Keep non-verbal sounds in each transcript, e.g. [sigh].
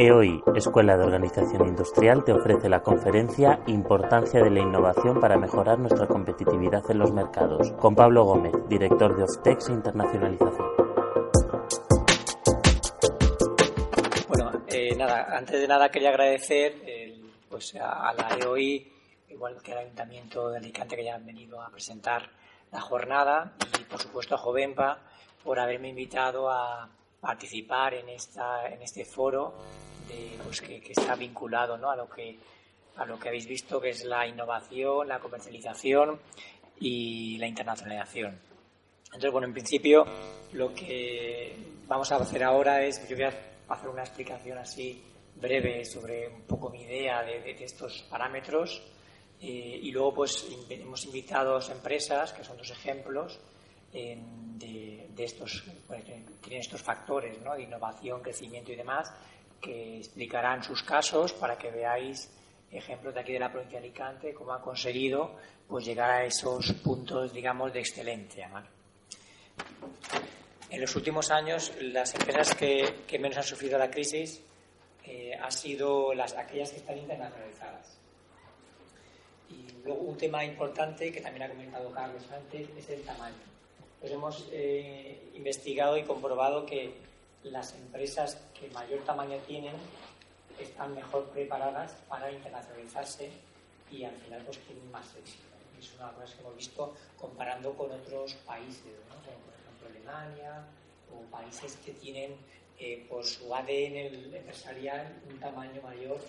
EOI, Escuela de Organización Industrial, te ofrece la conferencia Importancia de la innovación para mejorar nuestra competitividad en los mercados, con Pablo Gómez, director de Oftex e Internacionalización. Bueno, eh, nada, antes de nada quería agradecer pues a, la EOI, igual que al Ayuntamiento de Alicante que ya han venido a presentar la jornada y por supuesto a Jovenpa por haberme invitado a participar en, esta, en este foro de, pues que, está vinculado ¿no? a, lo que, a lo que habéis visto, que es la innovación, la comercialización y la internacionalización. Entonces, bueno, en principio lo que vamos a hacer ahora es, yo voy a hacer una explicación así breve sobre un poco mi idea de, estos parámetros eh, y luego pues hemos invitado a empresas, que son dos ejemplos, de, estos, pues, tienen estos factores ¿no? de innovación, crecimiento y demás, que explicarán sus casos para que veáis ejemplos de aquí de la provincia de Alicante, cómo ha conseguido pues, llegar a esos puntos, digamos, de excelencia. En los últimos años, las empresas que, menos han sufrido la crisis eh, han sido las, aquellas que están internacionalizadas. Y luego un tema importante que también ha comentado Carlos antes es el tamaño pues hemos eh, investigado y comprobado que las empresas que mayor tamaño tienen están mejor preparadas para internacionalizarse y al final pues tienen más éxito. Es una cosa que hemos visto comparando con otros países, como por ejemplo Alemania o países que tienen eh, por su ADN empresarial un tamaño mayor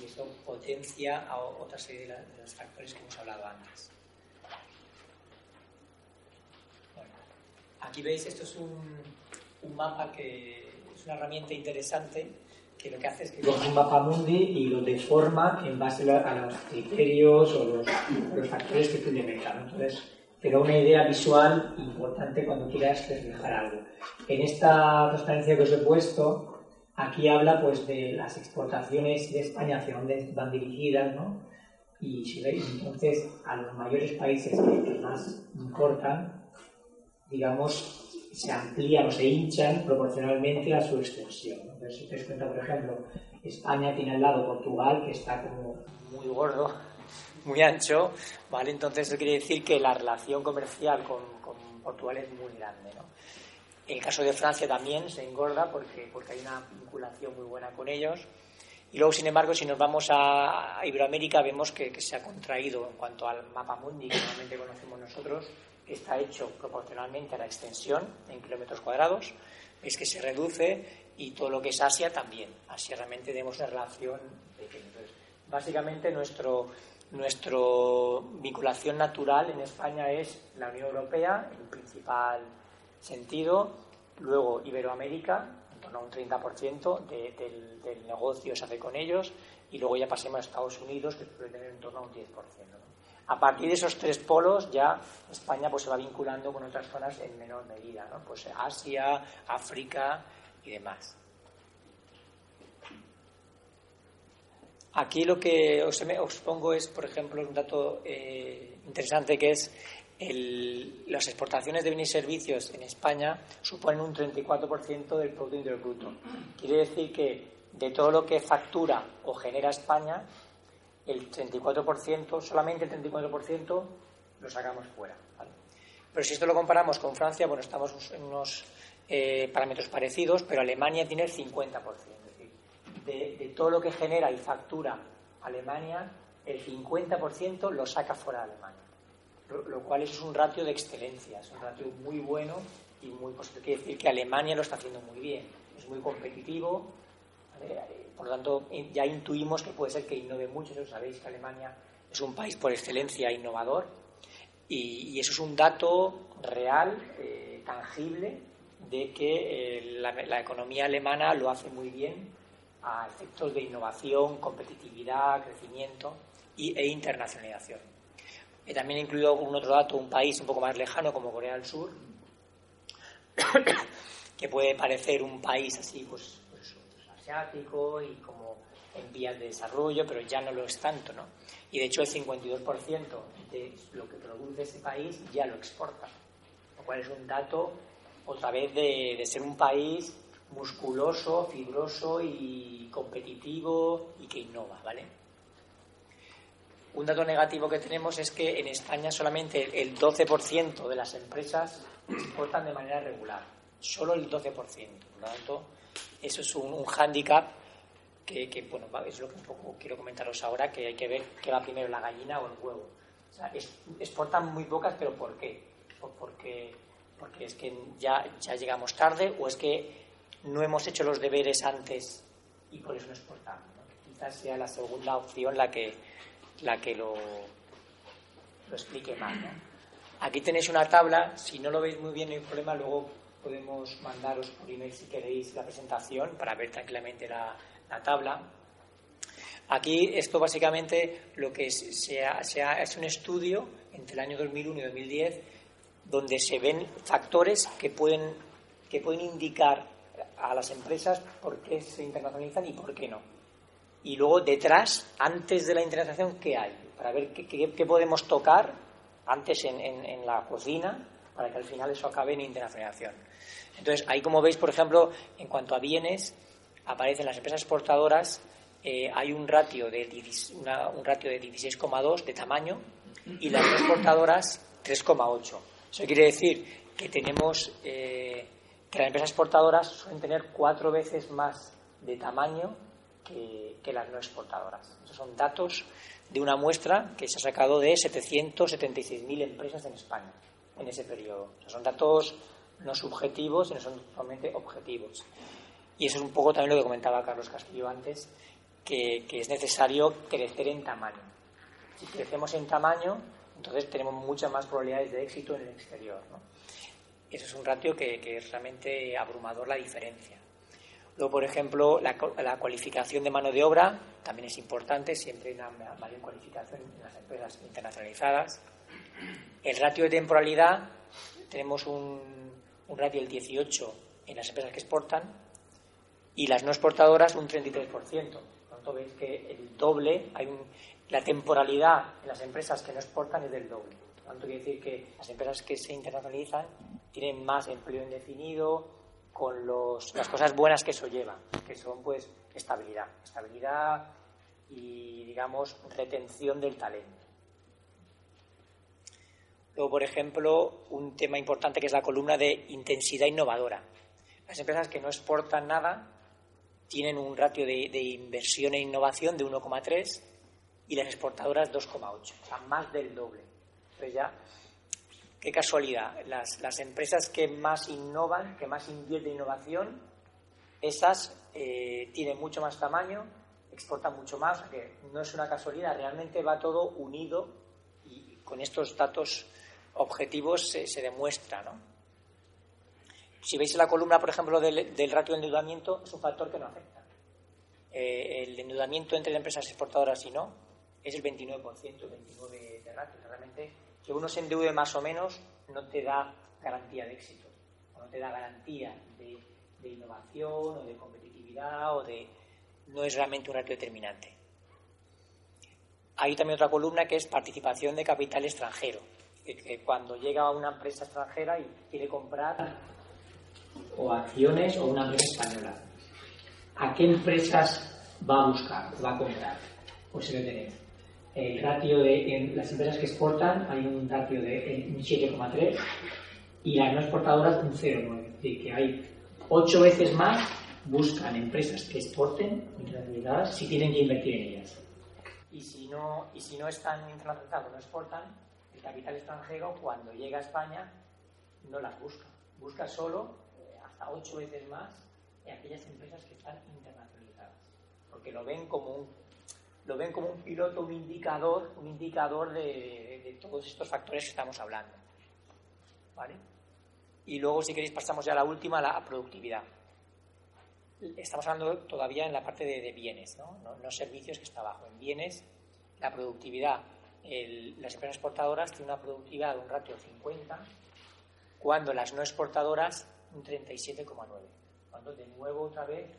y eso potencia a otra serie de los factores que hemos hablado antes. Aquí veis, esto es un, mapa que es una herramienta interesante que lo que hace es que coge un mapa mundi y lo deforma en base a los criterios o los, factores que tiene meta. Entonces, te da una idea visual importante cuando quieras reflejar algo. En esta transparencia que os he puesto, aquí habla pues de las exportaciones de España hacia dónde van dirigidas, ¿no? Y si veis, entonces, a los mayores países que más importan, digamos, se amplían o se hinchan proporcionalmente a su extensión. Entonces, si te das cuenta, por ejemplo, España tiene al lado Portugal, que está como muy gordo, muy ancho, ¿vale? Entonces eso quiere decir que la relación comercial con, con Portugal es muy grande, ¿no? En el caso de Francia también se engorda porque, porque hay una vinculación muy buena con ellos. Y luego, sin embargo, si nos vamos a Iberoamérica, vemos que, que se ha contraído en cuanto al mapa mundi que normalmente conocemos nosotros, está hecho proporcionalmente a la extensión en kilómetros cuadrados, es que se reduce y todo lo que es Asia también. Asia realmente tenemos una relación pequeña. básicamente nuestro, nuestro vinculación natural en España es la Unión Europea en principal sentido, luego Iberoamérica, en torno a un 30% del, del negocio se hace con ellos, y luego ya pasemos a Estados Unidos, que puede tener en torno a un 10%. A partir de esos tres polos ya España pues, se va vinculando con otras zonas en menor medida, pues Asia, África y demás. Aquí lo que os, pongo es, por ejemplo, un dato eh, interesante que es el, las exportaciones de bienes y servicios en España suponen un 34% del Producto Interior Bruto. Quiere decir que de todo lo que factura o genera España, el 34%, solamente el 34% lo sacamos fuera. Pero si esto lo comparamos con Francia, bueno, estamos en unos eh, parámetros parecidos, pero Alemania tiene el 50%. Es decir, de, todo lo que genera y factura Alemania, el 50% lo saca fuera de Alemania. Lo, cual es un ratio de excelencia, es un ratio muy bueno y muy positivo. Quiere decir que Alemania lo está haciendo muy bien, es muy competitivo. Por lo tanto, ya intuimos que puede ser que innove mucho. Sabéis que Alemania es un país por excelencia innovador y, eso es un dato real, eh, tangible, de que eh, la, economía alemana lo hace muy bien a efectos de innovación, competitividad, crecimiento y, e internacionalización. He también incluido un otro dato, un país un poco más lejano como Corea del Sur, [coughs] que puede parecer un país así, pues asiático y como en vías de desarrollo, pero ya no lo es tanto, ¿no? Y de hecho el 52% de lo que produce ese país ya lo exporta, lo cual es un dato otra vez de, ser un país musculoso, fibroso y competitivo y que innova, ¿vale? Un dato negativo que tenemos es que en España solamente el 12% de las empresas exportan de manera regular. Solo el 12%. Por lo tanto, eso es un, un hándicap que, bueno, es lo que quiero comentaros ahora, que hay que ver qué va primero, la gallina o el huevo. O sea, exportan muy pocas, pero ¿por qué? Porque, porque es que ya, ya llegamos tarde o es que no hemos hecho los deberes antes y por eso no exportamos. Quizás sea la segunda opción la que, la que lo, lo explique más. Aquí tenéis una tabla, si no lo veis muy bien no hay problema, luego podemos mandaros por email si queréis la presentación para ver tranquilamente la, la tabla. Aquí esto básicamente lo que se ha, se ha, es un estudio entre el año 2001 y 2010 donde se ven factores que pueden, que pueden indicar a las empresas por qué se internacionalizan y por qué no. Y luego detrás, antes de la internacionalización, ¿qué hay? Para ver qué, podemos tocar antes en, en, la cocina para que al final eso acabe en internacionalización. Entonces, ahí como veis, por ejemplo, en cuanto a bienes, aparecen las empresas exportadoras, eh, hay un ratio de, un ratio de 16,2 de tamaño y las exportadoras 3,8. Eso quiere decir que tenemos eh, que las empresas exportadoras suelen tener cuatro veces más de tamaño que, las no exportadoras. Esos son datos de una muestra que se ha sacado de 776.000 empresas en España en ese periodo. son datos no subjetivos, sino son totalmente objetivos. Y eso es un poco también lo que comentaba Carlos Castillo antes, que, es necesario crecer en tamaño. Si crecemos en tamaño, entonces tenemos muchas más probabilidades de éxito en el exterior. Eso es un ratio que, es realmente abrumador la diferencia. Luego, por ejemplo, la, cualificación de mano de obra también es importante, siempre hay una mayor cualificación en las empresas internacionalizadas. El ratio de temporalidad, tenemos un, un ratio del 18 en las empresas que exportan y las no exportadoras un 33%. Por tanto, veis que el doble, hay la temporalidad en las empresas que no exportan es del doble. Por tanto, quiere decir que las empresas que se internacionalizan tienen más empleo indefinido, con las cosas buenas que eso lleva, que son pues estabilidad, estabilidad y digamos retención del talento. Luego, por ejemplo, un tema importante que es la columna de intensidad innovadora. Las empresas que no exportan nada tienen un ratio de, inversión e innovación de 1,3 y las exportadoras 2,8, o sea, más del doble. Entonces ya Qué casualidad. Las, empresas que más innovan, que más invierten en innovación, esas eh, tienen mucho más tamaño, exportan mucho más, no es una casualidad, realmente va todo unido y con estos datos objetivos se, demuestra. ¿no? Si veis la columna, por ejemplo, del, ratio de endeudamiento, es un factor que no afecta. Eh, el endeudamiento entre empresas exportadoras y no es el 29%, el 29% de ratio. Realmente que uno se endeude más o menos no te da garantía de éxito, no te da garantía de, innovación o de competitividad o de... no es realmente un ratio determinante. Hay también otra columna que es participación de capital extranjero, que, cuando llega una empresa extranjera y quiere comprar o acciones o una empresa española, ¿a qué empresas va a buscar, va a comprar? Pues se lo tenemos el ratio de las empresas que exportan hay un ratio de un 7,3 y las no exportadoras un 0,9. Es decir, que hay ocho veces más buscan empresas que exporten internacionalizadas si tienen que invertir en ellas. Y si no, y si no están internacionalizadas no exportan, capital extranjero cuando llega a España no las busca. Busca solo eh, hasta ocho veces más en aquellas empresas que están internacionalizadas. Porque lo ven como un lo ven como un piloto, un indicador, un indicador de, todos estos factores que estamos hablando. ¿Vale? Y luego, si queréis, pasamos ya a la última, la productividad. Estamos hablando todavía en la parte de, bienes, ¿no? ¿no? servicios que está abajo. En bienes, la productividad. Las empresas exportadoras tienen una productividad de un ratio 50, cuando las no exportadoras un 37,9. Cuando de nuevo otra vez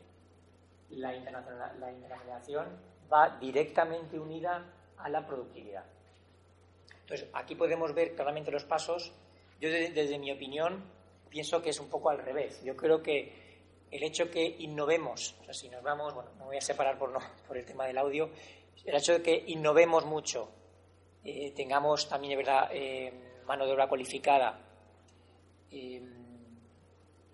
la, la internacionalización va directamente unida a la productividad. Entonces, aquí podemos ver claramente los pasos. Yo, desde, mi opinión, pienso que es un poco al revés. Yo creo que el hecho que innovemos, si nos vamos, bueno, me voy a separar por, no, [laughs] por el tema del audio, el hecho de que innovemos mucho, eh, tengamos también, de verdad, eh, mano de obra cualificada, eh,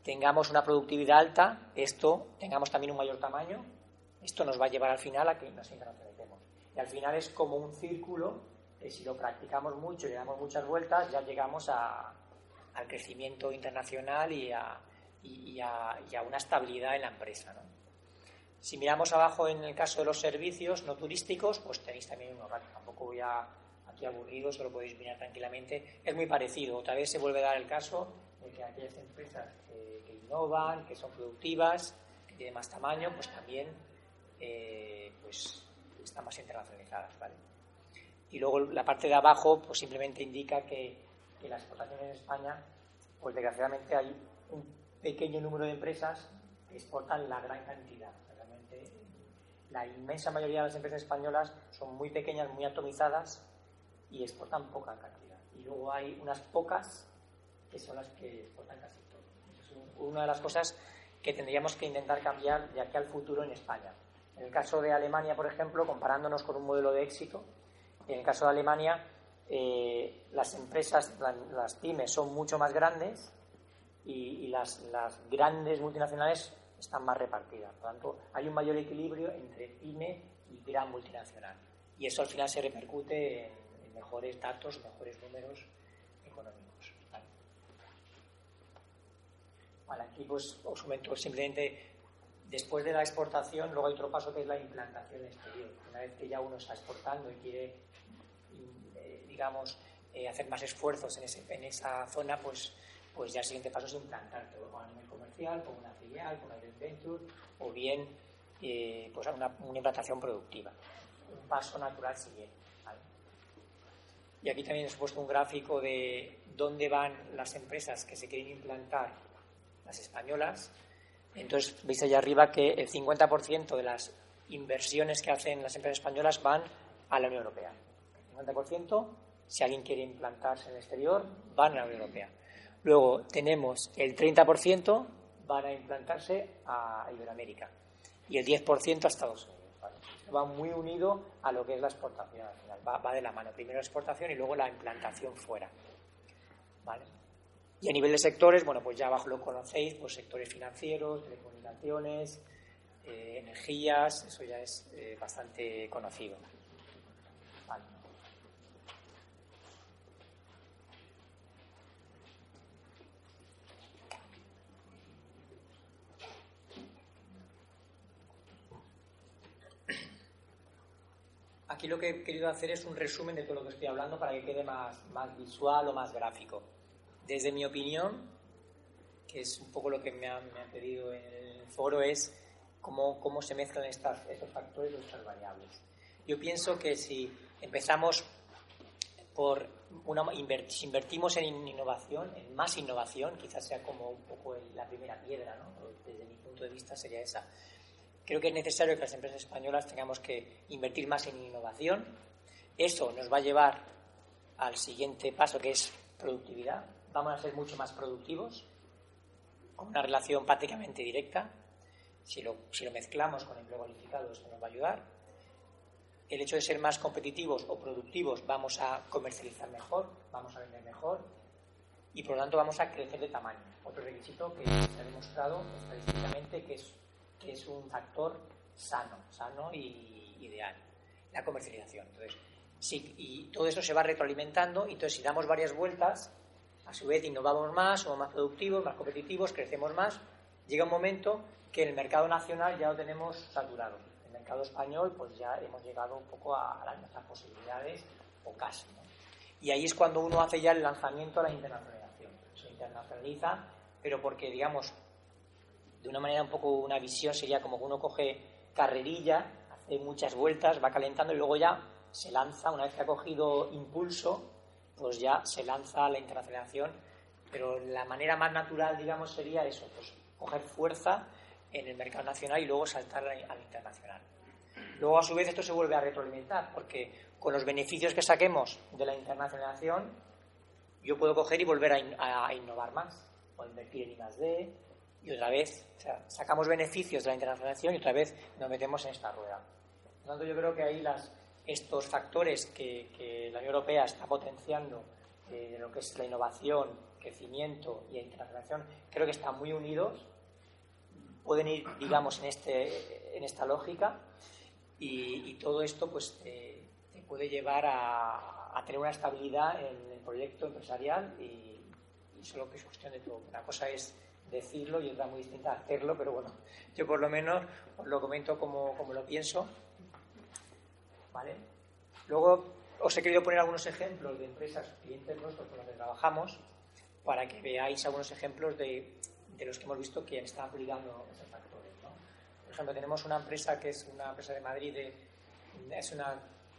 tengamos una productividad alta, esto, tengamos también un mayor tamaño, esto nos va a llevar al final a que nos internacionalicemos. Y al final es como un círculo que si lo practicamos mucho y le damos muchas vueltas, ya llegamos al crecimiento internacional y a, a, una estabilidad en la empresa. Si miramos abajo en el caso de los servicios no turísticos, pues tenéis también uno, tampoco voy a, aquí aburrido, solo podéis mirar tranquilamente. Es muy parecido. Otra vez se vuelve a dar el caso de que aquellas empresas que, innovan, que son productivas, que tienen más tamaño, pues también eh, pues están más internacionalizadas. ¿vale? Y luego la parte de abajo pues simplemente indica que, que la exportación en España, pues desgraciadamente hay un pequeño número de empresas que exportan la gran cantidad. Realmente la inmensa mayoría de las empresas españolas son muy pequeñas, muy atomizadas y exportan poca cantidad. Y luego hay unas pocas que son las que exportan casi todo. es una de las cosas que tendríamos que intentar cambiar de aquí al futuro en España. En el caso de Alemania, por ejemplo, comparándonos con un modelo de éxito, en el caso de Alemania, eh, las empresas, las pymes son mucho más grandes y, las, las, grandes multinacionales están más repartidas. Por lo tanto, hay un mayor equilibrio entre pyme y gran multinacional. Y eso al final se repercute en, mejores datos, mejores números económicos. ¿vale? aquí pues os comento simplemente Después de la exportación, luego hay otro paso que es la implantación exterior. Una vez que ya uno está exportando y quiere, eh, digamos, eh, hacer más esfuerzos en, ese, en, esa zona, pues, pues ya el siguiente paso es implantarte a nivel comercial, con una filial, con una venture, o bien eh, pues una, una, implantación productiva. Un paso natural siguiente. Y aquí también os he puesto un gráfico de dónde van las empresas que se quieren implantar, las españolas, entonces, veis allá arriba que el 50% de las inversiones que hacen las empresas españolas van a la Unión Europea. El 50%, si alguien quiere implantarse en el exterior, van a la Unión Europea. Luego tenemos el 30% van a implantarse a Iberoamérica y el 10% a Estados Unidos. Va muy unido a lo que es la exportación va, de la mano. Primero la exportación y luego la implantación fuera. ¿Vale? Y a nivel de sectores, bueno, pues ya abajo lo conocéis, pues sectores financieros, telecomunicaciones, eh, energías, eso ya es eh, bastante conocido. Aquí lo que he querido hacer es un resumen de todo lo que estoy hablando para que quede más, más visual o más gráfico desde mi opinión, que es un poco lo que me han, pedido en el foro, es cómo, cómo se mezclan estas, estos factores y estas variables. Yo pienso que si empezamos por una, si invertimos en innovación, en más innovación, quizás sea como un poco la primera piedra, ¿no? desde mi punto de vista sería esa. Creo que es necesario que las empresas españolas tengamos que invertir más en innovación. Eso nos va a llevar al siguiente paso, que es productividad vamos a ser mucho más productivos, con una relación prácticamente directa. Si lo, si lo mezclamos con empleo cualificado, esto nos va a ayudar. El hecho de ser más competitivos o productivos, vamos a comercializar mejor, vamos a vender mejor y por lo tanto vamos a crecer de tamaño. Otro requisito que se ha demostrado estadísticamente que es, que es un factor sano, sano y ideal, la comercialización. Entonces, sí, y todo eso se va retroalimentando, y entonces si damos varias vueltas, a su vez innovamos más, somos más productivos, más competitivos, crecemos más. Llega un momento que el mercado nacional ya lo tenemos saturado. El mercado español pues ya hemos llegado un poco a, las nuestras posibilidades o casi. Y ahí es cuando uno hace ya el lanzamiento a la internacionalización. Se internacionaliza, pero porque digamos, de una manera un poco una visión sería como que uno coge carrerilla, hace muchas vueltas, va calentando y luego ya se lanza, una vez que ha cogido impulso, pues ya se lanza la internacionalización, pero la manera más natural, digamos, sería eso, pues coger fuerza en el mercado nacional y luego saltar al internacional. Luego, a su vez, esto se vuelve a retroalimentar, porque con los beneficios que saquemos de la internacionalización, yo puedo coger y volver a, innovar más, o invertir en I+D, y otra vez sacamos beneficios de la internacionalización y otra vez nos metemos en esta rueda. Por lo tanto, yo creo que ahí las, estos factores que, la Unión Europea está potenciando, eh, lo que es la innovación, crecimiento y internacionalización, creo que están muy unidos, pueden ir, digamos, en, este, en esta lógica y, todo esto pues te, puede llevar a, a, tener una estabilidad en el proyecto empresarial y, y solo que es cuestión de todo. Una cosa es decirlo y otra muy distinta hacerlo, pero bueno, yo por lo menos os lo comento como, como lo pienso. ¿Vale? Luego os he querido poner algunos ejemplos de empresas, clientes nuestros con los que trabajamos, para que veáis algunos ejemplos de, de los que hemos visto que están aplicando esos factores. ¿no? Por ejemplo, tenemos una empresa que es una empresa de Madrid, de, es, una,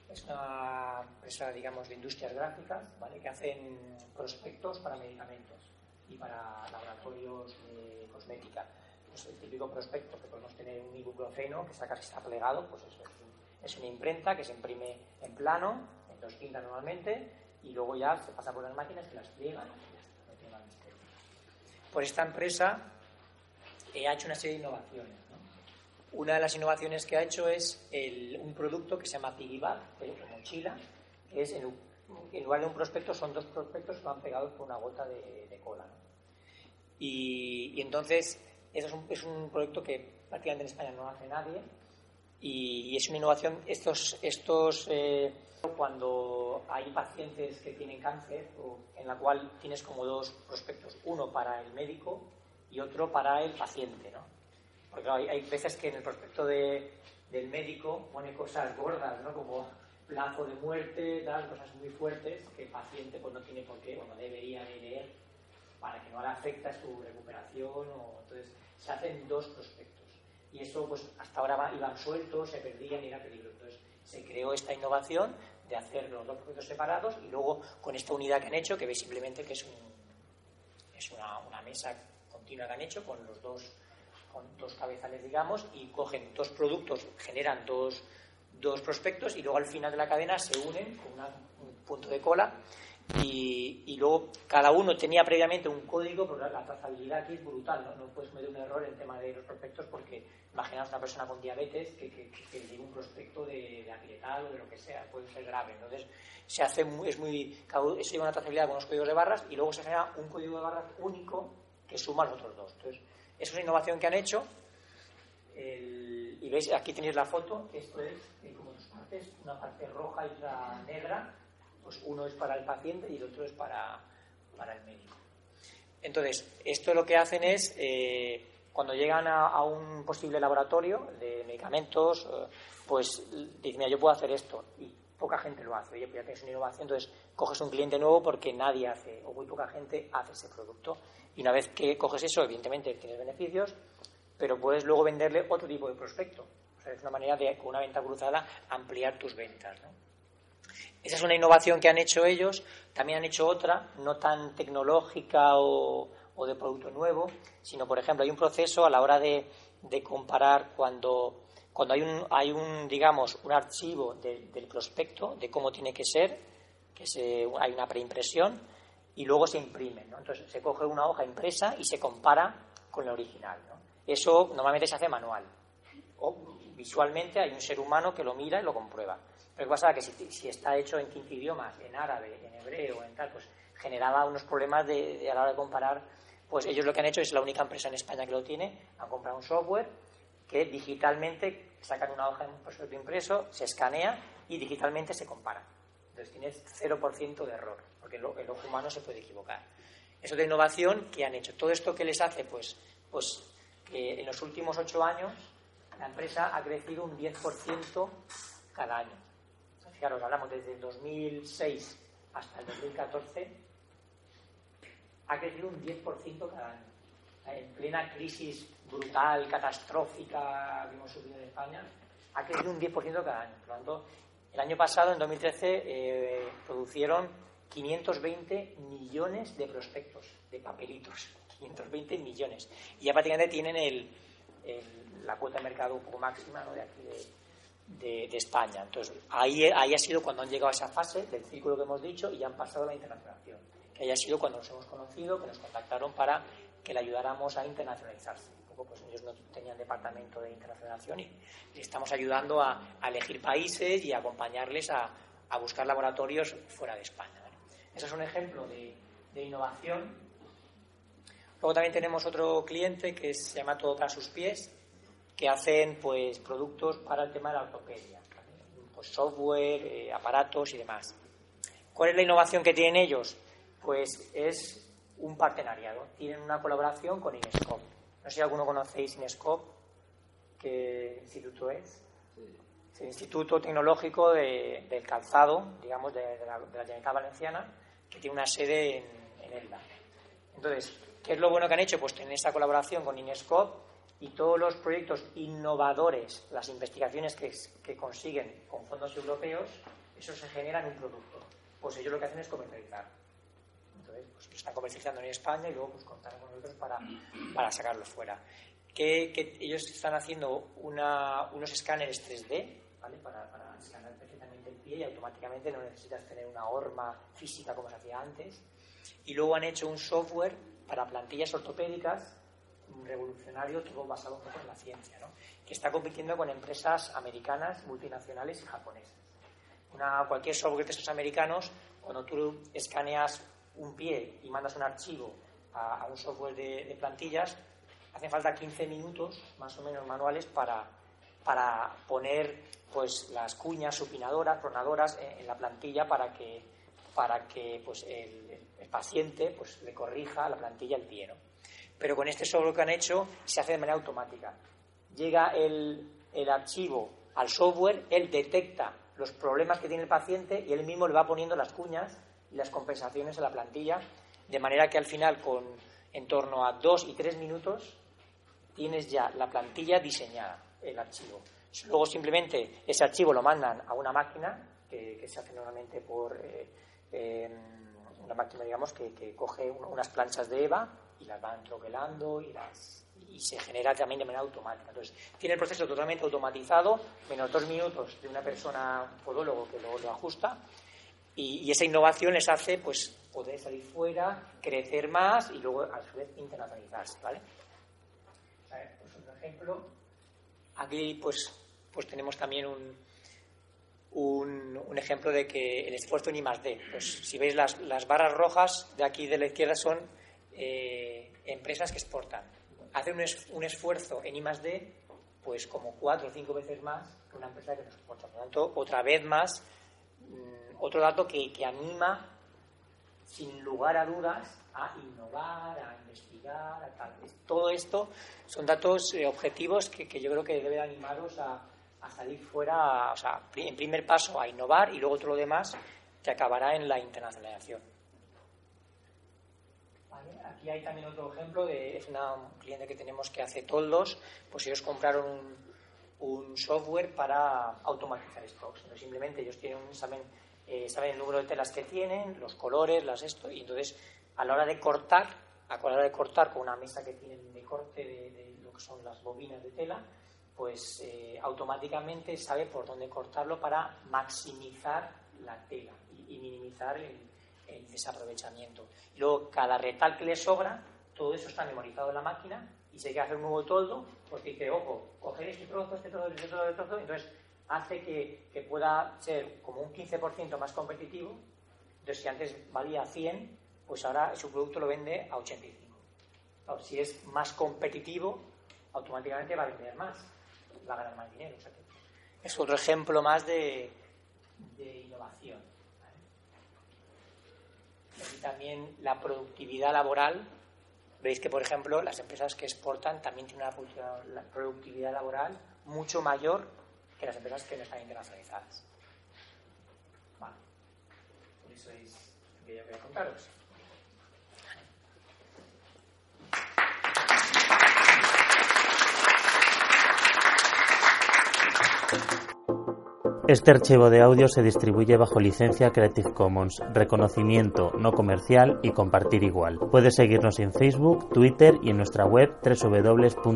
es una empresa, digamos, de industrias gráficas, ¿vale? que hacen prospectos para medicamentos y para laboratorios de cosmética. Pues el típico prospecto que podemos tener un ibuprofeno que saca si está plegado, pues eso es, una imprenta que se imprime en plano, en dos tintas normalmente, y luego ya se pasa por las máquinas que las pliegan está, no tiene misterio. Por esta empresa ha hecho una serie de innovaciones. Una de las innovaciones que ha hecho es un producto que se llama Piggyback, o mochila, que es en, en lugar de un prospecto son dos prospectos que van pegados por una gota de, cola. Y, entonces, eso es un, es un, proyecto que prácticamente en España no hace nadie y, es una innovación. Estos, estos eh, cuando hay pacientes que tienen cáncer, en la cual tienes como dos prospectos, uno para el médico y otro para el paciente, ¿no? Porque hay, hay veces que en el prospecto de, del médico pone cosas gordas, ¿no? Como plazo de muerte, tal, cosas muy fuertes que el paciente pues, no tiene por qué o no debería de leer para que no le afecte a su recuperación. O, entonces, se hacen dos prospectos. Y eso, pues hasta ahora iban sueltos, se perdían y era peligro. Entonces, se creó esta innovación de hacer los dos prospectos separados y luego con esta unidad que han hecho, que veis simplemente que es, un, es una, una mesa continua que han hecho con los dos con dos cabezales, digamos, y cogen dos productos, generan dos, dos prospectos y luego al final de la cadena se unen con un punto de cola y, luego cada uno tenía previamente un código, pero la, trazabilidad aquí es brutal, ¿no? puedes cometer un error en el tema de los prospectos porque imaginaos una persona con diabetes que, que, que, un prospecto de, de o de lo que sea, puede ser grave. Entonces se hace muy, es muy, eso lleva una trazabilidad con unos códigos de barras y luego se genera un código de barras único que suma los otros dos. Entonces, es una innovación que han hecho. y veis, aquí tenéis la foto, esto es una parte roja y otra negra, uno es para el paciente y el otro es para, para el médico. Entonces, esto lo que hacen es, eh, cuando llegan a, un posible laboratorio de medicamentos, eh, pues dicen, mira, yo puedo hacer esto. Y poca gente lo hace. Oye, pues ya tienes una innovación, entonces coges un cliente nuevo porque nadie hace, o muy poca gente hace ese producto. Y una vez que coges eso, evidentemente tienes beneficios, pero puedes luego venderle otro tipo de prospecto es una manera de, con una venta cruzada, ampliar tus ventas. Esa es una innovación que han hecho ellos. También han hecho otra, no tan tecnológica o, de producto nuevo, sino, por ejemplo, hay un proceso a la hora de, comparar cuando, cuando hay un, hay un, digamos, un archivo del prospecto, de cómo tiene que ser, que se, hay una preimpresión, y luego se imprime. Entonces, se coge una hoja impresa y se compara con la original. Eso normalmente se hace manual. O visualmente hay un ser humano que lo mira y lo comprueba. Pero pasa es que si, está hecho en 15 idiomas, en árabe, en hebreo, en tal, pues generaba unos problemas de, a la hora de comparar. Pues ellos lo que han hecho es la única empresa en España que lo tiene, han comprado un software que digitalmente sacan una hoja en un prospecto impreso, se escanea y digitalmente se compara. Entonces tienes 0% de error, porque el, ojo humano se puede equivocar. Eso de innovación que han hecho. Todo esto que les hace, pues, pues que en los últimos ocho años la empresa ha crecido un 10% cada año. Fijaros, hablamos desde el 2006 hasta el 2014, ha crecido un 10% cada año. En plena crisis brutal, catastrófica que hemos sufrido en España, ha crecido un 10% cada año. Por lo tanto, el año pasado, en 2013, eh, producieron 520 millones de prospectos, de papelitos. 520 millones. Y ya prácticamente tienen el la cuota de mercado un poco máxima de aquí de, España. Entonces, ahí, ahí ha sido cuando han llegado a esa fase del círculo que hemos dicho y han pasado a la internacionalización. Que haya sido cuando nos hemos conocido, que nos contactaron para que le ayudáramos a internacionalizarse. pues ellos no tenían departamento de internacionalización y estamos ayudando a, elegir países y a acompañarles a, buscar laboratorios fuera de España. Eso es un ejemplo de, innovación. Luego también tenemos otro cliente que se llama Todo para sus pies, que hacen pues productos para el tema de la ortopedia, pues software, eh, aparatos y demás. ¿Cuál es la innovación que tienen ellos? Pues es un partenariado. Tienen una colaboración con Inescope. No sé si alguno conocéis Inescope, qué instituto es. Es el Instituto Tecnológico del Calzado, digamos, de, la, de Valenciana, que tiene una sede en, en Elda. Entonces, ¿qué es lo bueno que han hecho? Pues tener esta colaboración con Inescope y todos los proyectos innovadores, las investigaciones que, que consiguen con fondos europeos, eso se genera en un producto pues ellos lo que hacen es comercializar. Entonces, pues lo están comercializando en España y luego pues contar con nosotros para, para fuera. Que, ellos están haciendo una, unos escáneres 3D, ¿vale? Para, para escanear perfectamente el pie y automáticamente no necesitas tener una horma física como se hacía antes. Y luego han hecho un software para plantillas ortopédicas revolucionario, todo basado un poco en la ciencia, ¿no? que está compitiendo con empresas americanas, multinacionales y japonesas cualquier software de estos americanos, cuando tú escaneas un pie y mandas un archivo a, un software de, plantillas, hacen falta 15 minutos más o menos manuales para, para poner pues las cuñas supinadoras, pronadoras en, la plantilla para que, para que pues, el, paciente pues, le corrija la plantilla el pie. Pero con este software que han hecho se hace de manera automática. Llega el, el archivo al software, él detecta los problemas que tiene el paciente y él mismo le va poniendo las cuñas y las compensaciones a la plantilla, de manera que al final, con en torno a dos y tres minutos, tienes ya la plantilla diseñada, el archivo. Luego simplemente ese archivo lo mandan a una máquina que, se hace normalmente por eh, una máquina, digamos, que, que coge unas planchas de EVA y las van troquelando y las y se genera también de manera automática. Entonces, tiene el proceso totalmente automatizado, menos dos minutos de una persona podólogo que lo, lo ajusta, y, esa innovación les hace pues poder salir fuera, crecer más y luego a su vez internacionalizarse, ¿vale? Pues un ejemplo. Aquí pues, pues tenemos también un, un, un, ejemplo de que el esfuerzo en I más D. Pues si veis las, las barras rojas de aquí de la izquierda son eh, empresas que exportan hacer un, esfuerzo en I D, pues como cuatro o cinco veces más que una empresa que nos exporta. Por lo tanto, otra vez más, mm, otro dato que, anima, sin lugar a dudas, a innovar, a investigar, a tal. Todo esto son datos eh, objetivos que, yo creo que deben animaros a, a salir fuera, o sea, en primer paso a innovar y luego todo lo demás que acabará en la internacionalización. Aquí hay también otro ejemplo de es una, un cliente que tenemos que hace toldos, pues ellos compraron un, software para automatizar stocks. simplemente ellos tienen un, saben, eh, saben el número de telas que tienen, los colores, las esto, y entonces a la hora de cortar, a la hora de cortar con una mesa que tienen de corte de, lo que son las bobinas de tela, pues eh, automáticamente sabe por dónde cortarlo para maximizar la tela y minimizar el, el desaprovechamiento. Y luego, cada retal que le sobra, todo eso está memorizado en la máquina y si hay que hacer un nuevo toldo, pues dice, ojo, coger este trozo, este trozo, este trozo, este trozo, entonces hace que, que pueda ser como un 15% más competitivo. Entonces, si antes valía 100, pues ahora su producto lo vende a 85. si es más competitivo, automáticamente va a vender más, va a ganar más dinero. es otro ejemplo más de, de innovación y también la productividad laboral. Veis que, por ejemplo, las empresas que exportan también tienen una productividad laboral mucho mayor que las empresas que no están internacionalizadas. Vale. Por eso es lo que yo quería contaros. Este archivo de audio se distribuye bajo licencia Creative Commons, reconocimiento no comercial y compartir igual. Puedes seguirnos en Facebook, Twitter y en nuestra web www.eoi.es.